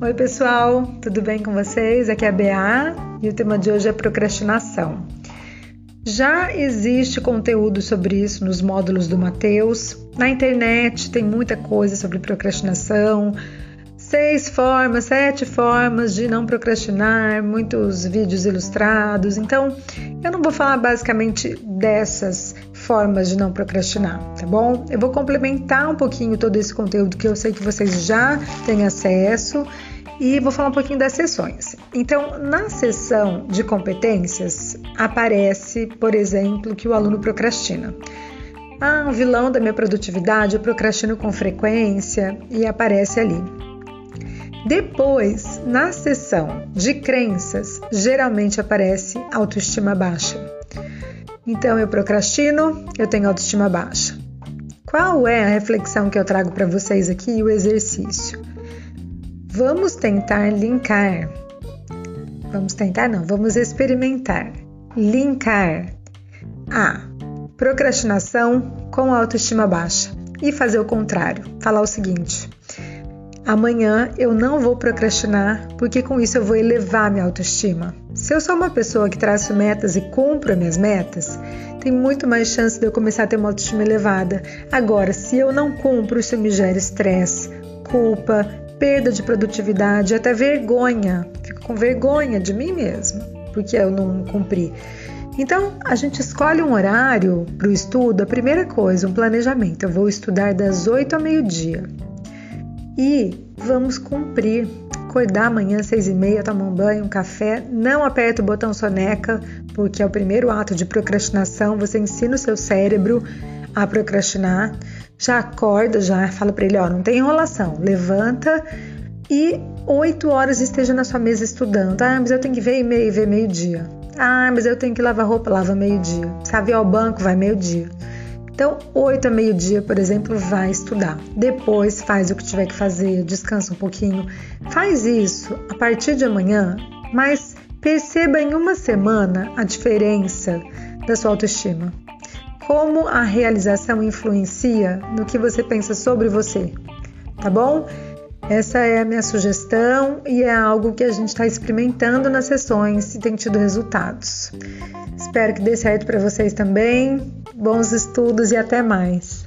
Oi, pessoal, tudo bem com vocês? Aqui é a BA e o tema de hoje é procrastinação. Já existe conteúdo sobre isso nos módulos do Mateus. Na internet tem muita coisa sobre procrastinação, seis formas, sete formas de não procrastinar, muitos vídeos ilustrados. Então, eu não vou falar basicamente dessas formas de não procrastinar, tá bom? Eu vou complementar um pouquinho todo esse conteúdo que eu sei que vocês já têm acesso e vou falar um pouquinho das sessões. Então, na sessão de competências, aparece, por exemplo, que o aluno procrastina. Ah, o vilão da minha produtividade, eu procrastino com frequência e aparece ali. Depois, na sessão de crenças, geralmente aparece autoestima baixa. Então, eu procrastino, eu tenho autoestima baixa. Qual é a reflexão que eu trago para vocês aqui e o exercício? Vamos tentar linkar. Vamos tentar, não, vamos experimentar. Linkar a procrastinação com autoestima baixa e fazer o contrário. Falar o seguinte: Amanhã eu não vou procrastinar, porque com isso eu vou elevar minha autoestima. Se eu sou uma pessoa que traço metas e cumpro as minhas metas, tem muito mais chance de eu começar a ter uma autoestima elevada. Agora, se eu não cumpro, isso me gera estresse, culpa, perda de produtividade, até vergonha. Fico com vergonha de mim mesma, porque eu não cumpri. Então, a gente escolhe um horário para o estudo. A primeira coisa, um planejamento. Eu vou estudar das 8 ao meio-dia e vamos cumprir. Acordar amanhã seis e meia, tomar um banho, um café, não aperta o botão soneca, porque é o primeiro ato de procrastinação. Você ensina o seu cérebro a procrastinar. Já acorda, já fala para ele, ó, não tem enrolação. Levanta e oito horas esteja na sua mesa estudando. Ah, mas eu tenho que ver e-mail, ver meio-dia. Ah, mas eu tenho que lavar roupa, lava meio-dia. Sabe ao banco, vai meio-dia. Então, 8 a meio-dia, por exemplo, vai estudar. Depois faz o que tiver que fazer, descansa um pouquinho. Faz isso a partir de amanhã, mas perceba em uma semana a diferença da sua autoestima. Como a realização influencia no que você pensa sobre você, tá bom? Essa é a minha sugestão e é algo que a gente está experimentando nas sessões e tem tido resultados. Espero que dê certo para vocês também. Bons estudos e até mais!